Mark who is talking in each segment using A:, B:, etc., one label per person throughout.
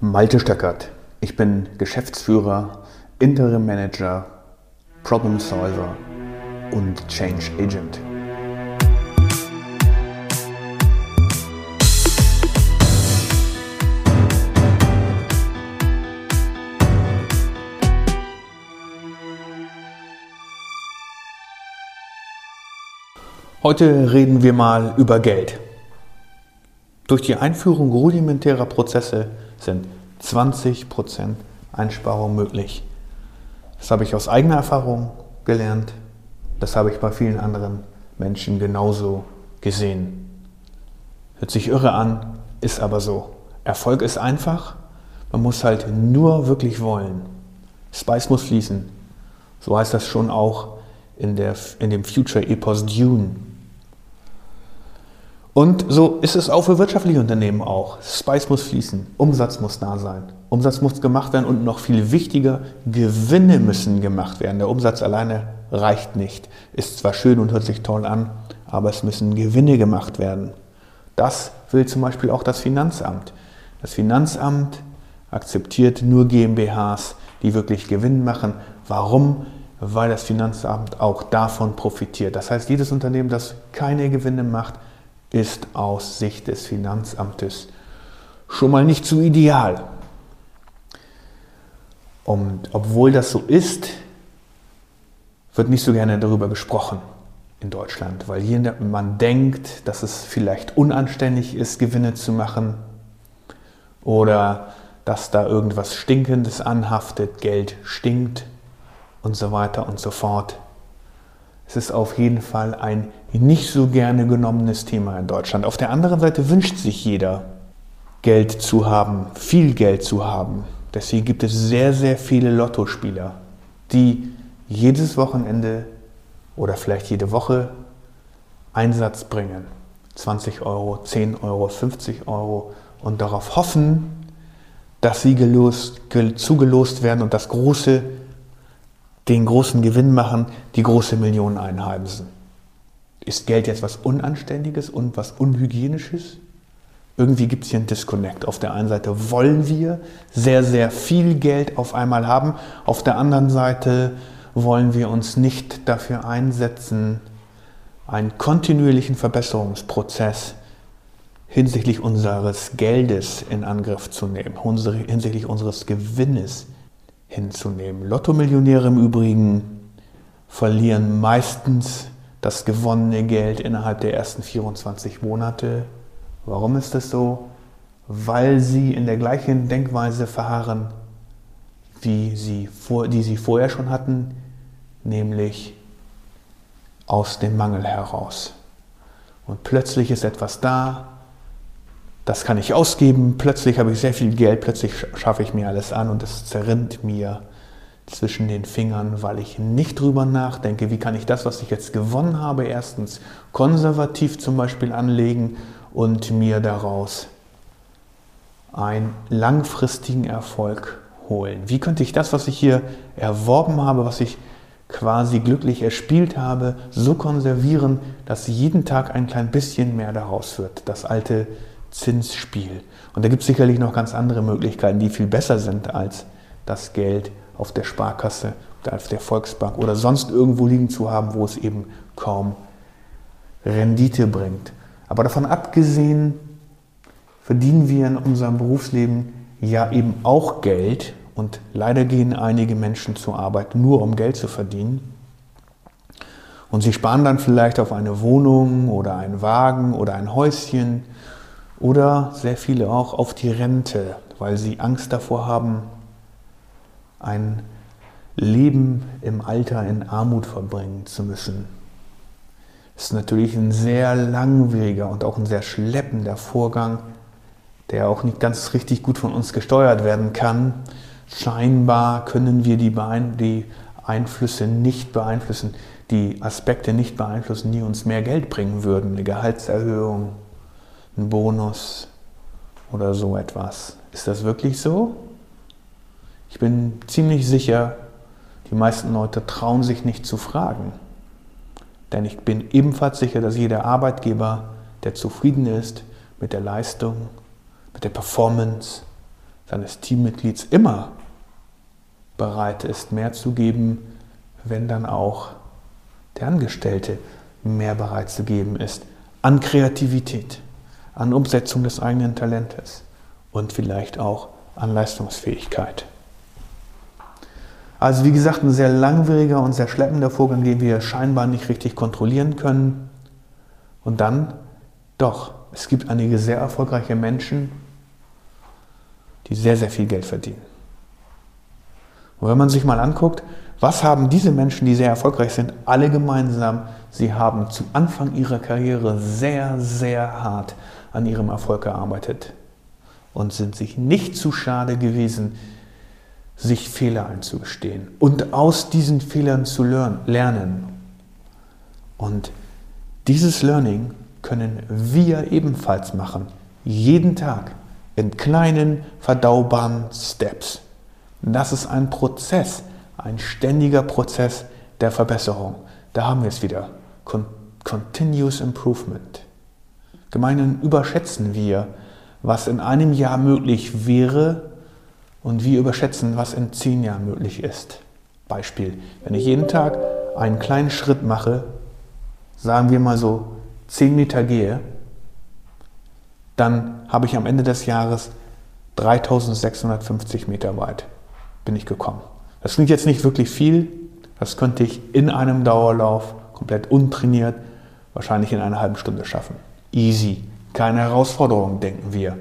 A: Malte Stöckert. Ich bin Geschäftsführer, Interim Manager, Problem Solver und Change Agent. Heute reden wir mal über Geld. Durch die Einführung rudimentärer Prozesse sind 20% Einsparung möglich. Das habe ich aus eigener Erfahrung gelernt. Das habe ich bei vielen anderen Menschen genauso gesehen. Hört sich irre an, ist aber so. Erfolg ist einfach. Man muss halt nur wirklich wollen. Spice muss fließen. So heißt das schon auch in, der, in dem Future-Epos Dune. Und so ist es auch für wirtschaftliche Unternehmen auch. Spice muss fließen, Umsatz muss da sein, Umsatz muss gemacht werden und noch viel wichtiger, Gewinne müssen gemacht werden. Der Umsatz alleine reicht nicht. Ist zwar schön und hört sich toll an, aber es müssen Gewinne gemacht werden. Das will zum Beispiel auch das Finanzamt. Das Finanzamt akzeptiert nur GmbHs, die wirklich Gewinn machen. Warum? Weil das Finanzamt auch davon profitiert. Das heißt, jedes Unternehmen, das keine Gewinne macht, ist aus Sicht des Finanzamtes schon mal nicht so ideal. Und obwohl das so ist, wird nicht so gerne darüber gesprochen in Deutschland, weil hier man denkt, dass es vielleicht unanständig ist, Gewinne zu machen oder dass da irgendwas Stinkendes anhaftet, Geld stinkt und so weiter und so fort. Es ist auf jeden Fall ein nicht so gerne genommenes Thema in Deutschland. Auf der anderen Seite wünscht sich jeder, Geld zu haben, viel Geld zu haben. Deswegen gibt es sehr, sehr viele Lottospieler, die jedes Wochenende oder vielleicht jede Woche Einsatz bringen. 20 Euro, 10 Euro, 50 Euro und darauf hoffen, dass sie gelost, zugelost werden und das große den großen Gewinn machen, die große Millionen einheimsen. Ist Geld jetzt was Unanständiges und was Unhygienisches? Irgendwie gibt es hier einen Disconnect. Auf der einen Seite wollen wir sehr, sehr viel Geld auf einmal haben. Auf der anderen Seite wollen wir uns nicht dafür einsetzen, einen kontinuierlichen Verbesserungsprozess hinsichtlich unseres Geldes in Angriff zu nehmen, hinsichtlich unseres Gewinnes hinzunehmen. Lottomillionäre im Übrigen verlieren meistens das gewonnene Geld innerhalb der ersten 24 Monate. Warum ist das so? Weil sie in der gleichen Denkweise verharren, wie sie vor, die sie vorher schon hatten, nämlich aus dem Mangel heraus. Und plötzlich ist etwas da, das kann ich ausgeben, plötzlich habe ich sehr viel Geld, plötzlich schaffe ich mir alles an und es zerrinnt mir zwischen den Fingern, weil ich nicht drüber nachdenke, wie kann ich das, was ich jetzt gewonnen habe, erstens konservativ zum Beispiel anlegen und mir daraus einen langfristigen Erfolg holen. Wie könnte ich das, was ich hier erworben habe, was ich quasi glücklich erspielt habe, so konservieren, dass jeden Tag ein klein bisschen mehr daraus wird. Das alte Zinsspiel. Und da gibt es sicherlich noch ganz andere Möglichkeiten, die viel besser sind als das Geld auf der Sparkasse oder auf der Volksbank oder sonst irgendwo liegen zu haben, wo es eben kaum Rendite bringt. Aber davon abgesehen verdienen wir in unserem Berufsleben ja eben auch Geld und leider gehen einige Menschen zur Arbeit nur um Geld zu verdienen. Und sie sparen dann vielleicht auf eine Wohnung oder einen Wagen oder ein Häuschen oder sehr viele auch auf die Rente, weil sie Angst davor haben, ein Leben im Alter in Armut verbringen zu müssen. Das ist natürlich ein sehr langwieriger und auch ein sehr schleppender Vorgang, der auch nicht ganz richtig gut von uns gesteuert werden kann. Scheinbar können wir die, die Einflüsse nicht beeinflussen, die Aspekte nicht beeinflussen, die uns mehr Geld bringen würden. Eine Gehaltserhöhung, ein Bonus oder so etwas. Ist das wirklich so? Ich bin ziemlich sicher, die meisten Leute trauen sich nicht zu fragen. Denn ich bin ebenfalls sicher, dass jeder Arbeitgeber, der zufrieden ist mit der Leistung, mit der Performance, seines Teammitglieds immer bereit ist, mehr zu geben, wenn dann auch der Angestellte mehr bereit zu geben ist an Kreativität, an Umsetzung des eigenen Talentes und vielleicht auch an Leistungsfähigkeit. Also wie gesagt, ein sehr langwieriger und sehr schleppender Vorgang, den wir scheinbar nicht richtig kontrollieren können. Und dann, doch, es gibt einige sehr erfolgreiche Menschen, die sehr, sehr viel Geld verdienen. Und wenn man sich mal anguckt, was haben diese Menschen, die sehr erfolgreich sind, alle gemeinsam? Sie haben zu Anfang ihrer Karriere sehr, sehr hart an ihrem Erfolg gearbeitet und sind sich nicht zu schade gewesen, sich Fehler einzugestehen und aus diesen Fehlern zu lernen. Und dieses Learning können wir ebenfalls machen, jeden Tag in kleinen, verdaubaren Steps. Das ist ein Prozess, ein ständiger Prozess der Verbesserung. Da haben wir es wieder. Con Continuous Improvement. Gemeinhin überschätzen wir, was in einem Jahr möglich wäre und wir überschätzen, was in zehn Jahren möglich ist. Beispiel, wenn ich jeden Tag einen kleinen Schritt mache, sagen wir mal so zehn Meter gehe, dann habe ich am Ende des Jahres 3650 Meter weit bin ich gekommen. Das klingt jetzt nicht wirklich viel, das könnte ich in einem Dauerlauf komplett untrainiert wahrscheinlich in einer halben Stunde schaffen. Easy, keine Herausforderung, denken wir.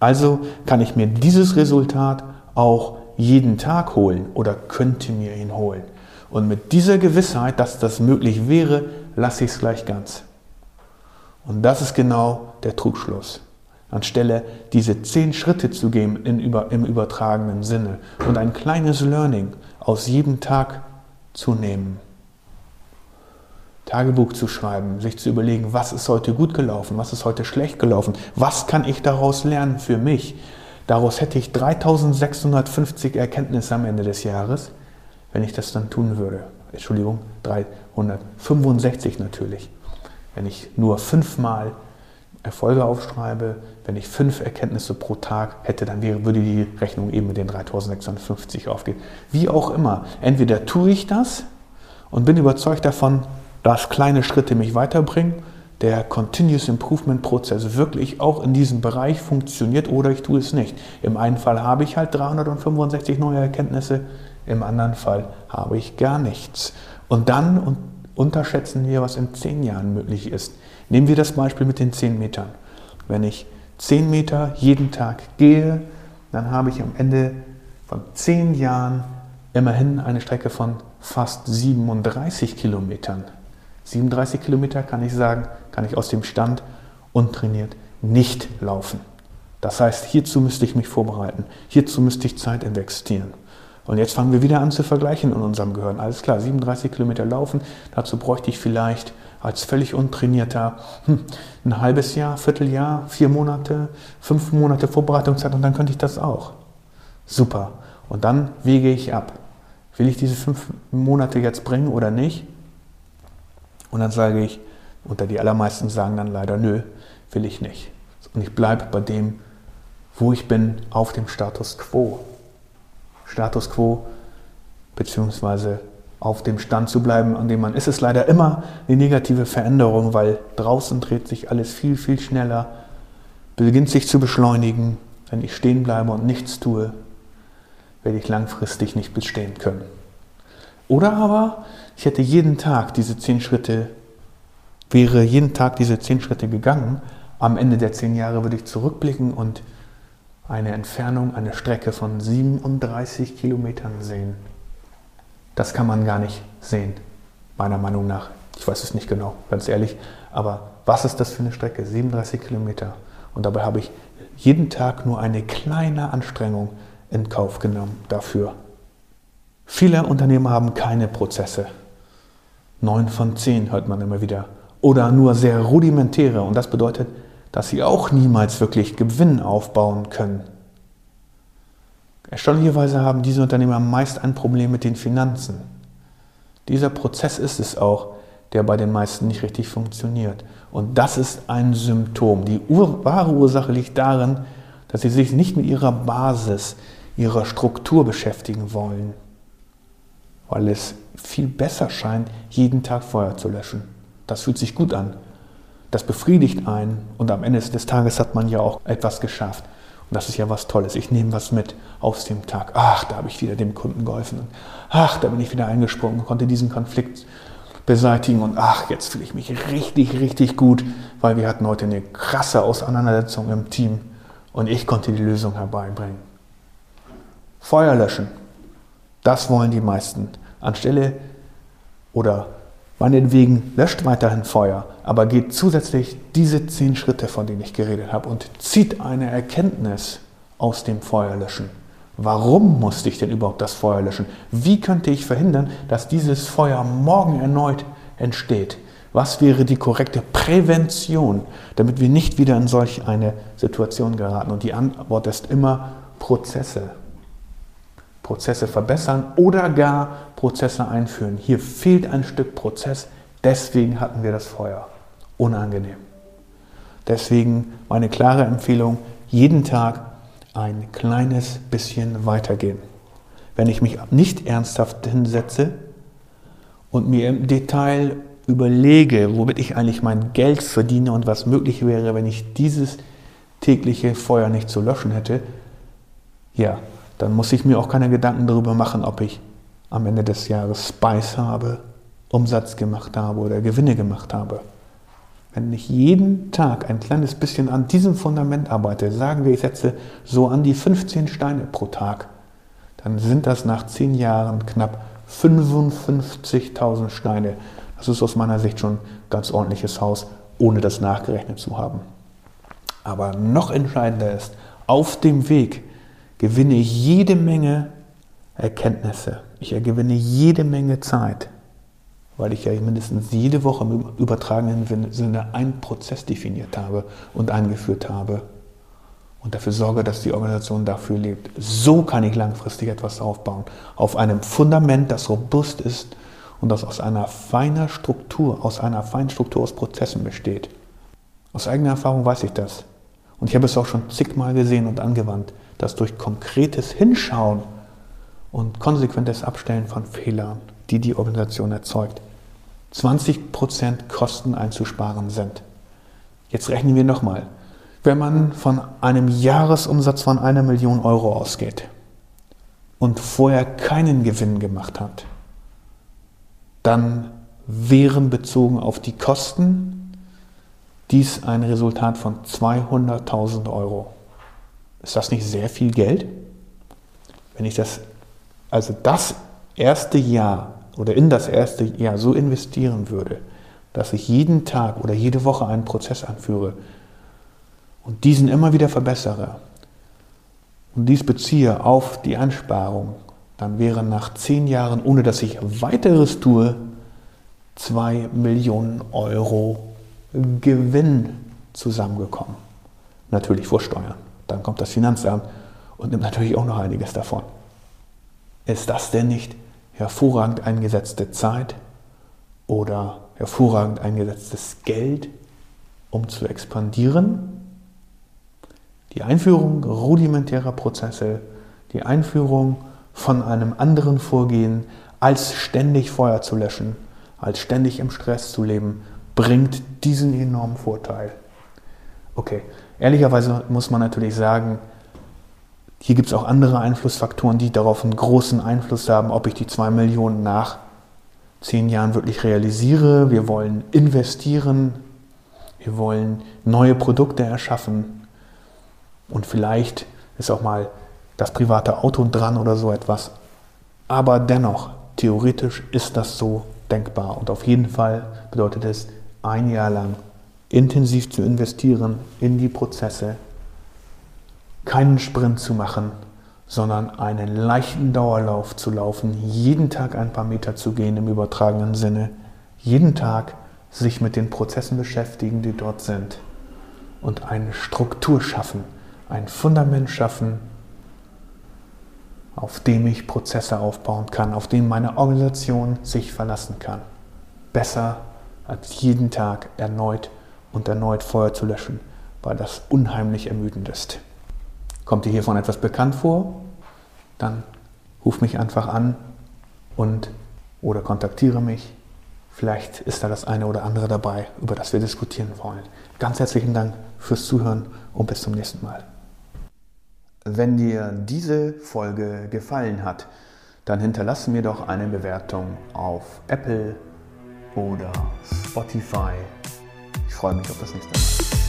A: Also kann ich mir dieses Resultat auch jeden Tag holen oder könnte mir ihn holen. Und mit dieser Gewissheit, dass das möglich wäre, lasse ich es gleich ganz. Und das ist genau der Trugschluss anstelle diese zehn Schritte zu gehen über, im übertragenen Sinne und ein kleines Learning aus jedem Tag zu nehmen. Tagebuch zu schreiben, sich zu überlegen, was ist heute gut gelaufen, was ist heute schlecht gelaufen, was kann ich daraus lernen für mich. Daraus hätte ich 3650 Erkenntnisse am Ende des Jahres, wenn ich das dann tun würde. Entschuldigung, 365 natürlich. Wenn ich nur fünfmal Erfolge aufschreibe, wenn ich fünf Erkenntnisse pro Tag hätte, dann würde die Rechnung eben mit den 3650 aufgehen. Wie auch immer, entweder tue ich das und bin überzeugt davon, dass kleine Schritte mich weiterbringen, der Continuous Improvement Prozess wirklich auch in diesem Bereich funktioniert oder ich tue es nicht. Im einen Fall habe ich halt 365 neue Erkenntnisse, im anderen Fall habe ich gar nichts. Und dann unterschätzen wir, was in zehn Jahren möglich ist. Nehmen wir das Beispiel mit den 10 Metern. Wenn ich 10 Meter jeden Tag gehe, dann habe ich am Ende von 10 Jahren immerhin eine Strecke von fast 37 Kilometern. 37 Kilometer kann ich sagen, kann ich aus dem Stand untrainiert nicht laufen. Das heißt, hierzu müsste ich mich vorbereiten, hierzu müsste ich Zeit investieren. Und jetzt fangen wir wieder an zu vergleichen in unserem Gehirn. Alles klar, 37 Kilometer laufen, dazu bräuchte ich vielleicht als völlig untrainierter hm, ein halbes Jahr, Vierteljahr, vier Monate, fünf Monate Vorbereitungszeit und dann könnte ich das auch. Super. Und dann wege ich ab. Will ich diese fünf Monate jetzt bringen oder nicht? Und dann sage ich, unter die allermeisten sagen dann leider, nö, will ich nicht. Und ich bleibe bei dem, wo ich bin, auf dem Status quo. Status quo beziehungsweise auf dem Stand zu bleiben, an dem man ist, ist leider immer eine negative Veränderung, weil draußen dreht sich alles viel, viel schneller, beginnt sich zu beschleunigen. Wenn ich stehen bleibe und nichts tue, werde ich langfristig nicht bestehen können. Oder aber ich hätte jeden Tag diese zehn Schritte, wäre jeden Tag diese zehn Schritte gegangen. Am Ende der zehn Jahre würde ich zurückblicken und eine Entfernung, eine Strecke von 37 Kilometern sehen. Das kann man gar nicht sehen, meiner Meinung nach. Ich weiß es nicht genau, ganz ehrlich. Aber was ist das für eine Strecke? 37 Kilometer. Und dabei habe ich jeden Tag nur eine kleine Anstrengung in Kauf genommen dafür. Viele Unternehmer haben keine Prozesse. Neun von zehn hört man immer wieder. Oder nur sehr rudimentäre. Und das bedeutet, dass sie auch niemals wirklich Gewinn aufbauen können. Erstaunlicherweise haben diese Unternehmer meist ein Problem mit den Finanzen. Dieser Prozess ist es auch, der bei den meisten nicht richtig funktioniert. Und das ist ein Symptom. Die Ur wahre Ursache liegt darin, dass sie sich nicht mit ihrer Basis, ihrer Struktur beschäftigen wollen, weil es viel besser scheint, jeden Tag Feuer zu löschen. Das fühlt sich gut an. Das befriedigt einen und am Ende des Tages hat man ja auch etwas geschafft. Und das ist ja was Tolles. Ich nehme was mit aus dem Tag. Ach, da habe ich wieder dem Kunden geholfen. Ach, da bin ich wieder eingesprungen und konnte diesen Konflikt beseitigen. Und ach, jetzt fühle ich mich richtig, richtig gut, weil wir hatten heute eine krasse Auseinandersetzung im Team und ich konnte die Lösung herbeibringen. Feuer löschen. Das wollen die meisten. Anstelle oder meinetwegen löscht weiterhin Feuer, aber geht zusätzlich diese zehn Schritte, von denen ich geredet habe, und zieht eine Erkenntnis aus dem Feuer löschen. Warum musste ich denn überhaupt das Feuer löschen? Wie könnte ich verhindern, dass dieses Feuer morgen erneut entsteht? Was wäre die korrekte Prävention, damit wir nicht wieder in solch eine Situation geraten? Und die Antwort ist immer Prozesse. Prozesse verbessern oder gar Prozesse einführen. Hier fehlt ein Stück Prozess, deswegen hatten wir das Feuer. Unangenehm. Deswegen meine klare Empfehlung, jeden Tag ein kleines bisschen weitergehen. Wenn ich mich nicht ernsthaft hinsetze und mir im Detail überlege, womit ich eigentlich mein Geld verdiene und was möglich wäre, wenn ich dieses tägliche Feuer nicht zu löschen hätte, ja, dann muss ich mir auch keine Gedanken darüber machen, ob ich am Ende des Jahres Spice habe, Umsatz gemacht habe oder Gewinne gemacht habe. Wenn ich jeden Tag ein kleines bisschen an diesem Fundament arbeite, sagen wir, ich setze so an die 15 Steine pro Tag, dann sind das nach 10 Jahren knapp 55.000 Steine. Das ist aus meiner Sicht schon ein ganz ordentliches Haus, ohne das nachgerechnet zu haben. Aber noch entscheidender ist, auf dem Weg gewinne ich jede Menge Erkenntnisse. Ich gewinne jede Menge Zeit, weil ich ja mindestens jede Woche im übertragenen Sinne einen Prozess definiert habe und eingeführt habe und dafür sorge, dass die Organisation dafür lebt. So kann ich langfristig etwas aufbauen. Auf einem Fundament, das robust ist und das aus einer feiner Struktur, aus einer feinen Struktur aus Prozessen besteht. Aus eigener Erfahrung weiß ich das. Und ich habe es auch schon zigmal gesehen und angewandt dass durch konkretes Hinschauen und konsequentes Abstellen von Fehlern, die die Organisation erzeugt, 20% Kosten einzusparen sind. Jetzt rechnen wir nochmal. Wenn man von einem Jahresumsatz von einer Million Euro ausgeht und vorher keinen Gewinn gemacht hat, dann wären bezogen auf die Kosten dies ein Resultat von 200.000 Euro. Ist das nicht sehr viel Geld? Wenn ich das, also das erste Jahr oder in das erste Jahr so investieren würde, dass ich jeden Tag oder jede Woche einen Prozess anführe und diesen immer wieder verbessere und dies beziehe auf die Ansparung, dann wären nach zehn Jahren, ohne dass ich weiteres tue, zwei Millionen Euro Gewinn zusammengekommen. Natürlich vor Steuern. Dann kommt das Finanzamt und nimmt natürlich auch noch einiges davon. Ist das denn nicht hervorragend eingesetzte Zeit oder hervorragend eingesetztes Geld, um zu expandieren? Die Einführung rudimentärer Prozesse, die Einführung von einem anderen Vorgehen, als ständig Feuer zu löschen, als ständig im Stress zu leben, bringt diesen enormen Vorteil. Okay, Ehrlicherweise muss man natürlich sagen, hier gibt es auch andere Einflussfaktoren, die darauf einen großen Einfluss haben, ob ich die 2 Millionen nach zehn Jahren wirklich realisiere. Wir wollen investieren, wir wollen neue Produkte erschaffen und vielleicht ist auch mal das private Auto dran oder so etwas. Aber dennoch, theoretisch ist das so denkbar und auf jeden Fall bedeutet es ein Jahr lang intensiv zu investieren in die Prozesse, keinen Sprint zu machen, sondern einen leichten Dauerlauf zu laufen, jeden Tag ein paar Meter zu gehen im übertragenen Sinne, jeden Tag sich mit den Prozessen beschäftigen, die dort sind und eine Struktur schaffen, ein Fundament schaffen, auf dem ich Prozesse aufbauen kann, auf dem meine Organisation sich verlassen kann. Besser als jeden Tag erneut und erneut Feuer zu löschen, weil das unheimlich ermüdend ist. Kommt dir hiervon etwas bekannt vor? Dann ruf mich einfach an und oder kontaktiere mich. Vielleicht ist da das eine oder andere dabei, über das wir diskutieren wollen. Ganz herzlichen Dank fürs Zuhören und bis zum nächsten Mal. Wenn dir diese Folge gefallen hat, dann hinterlasse mir doch eine Bewertung auf Apple oder Spotify. Ich freue mich auf das nächste Mal.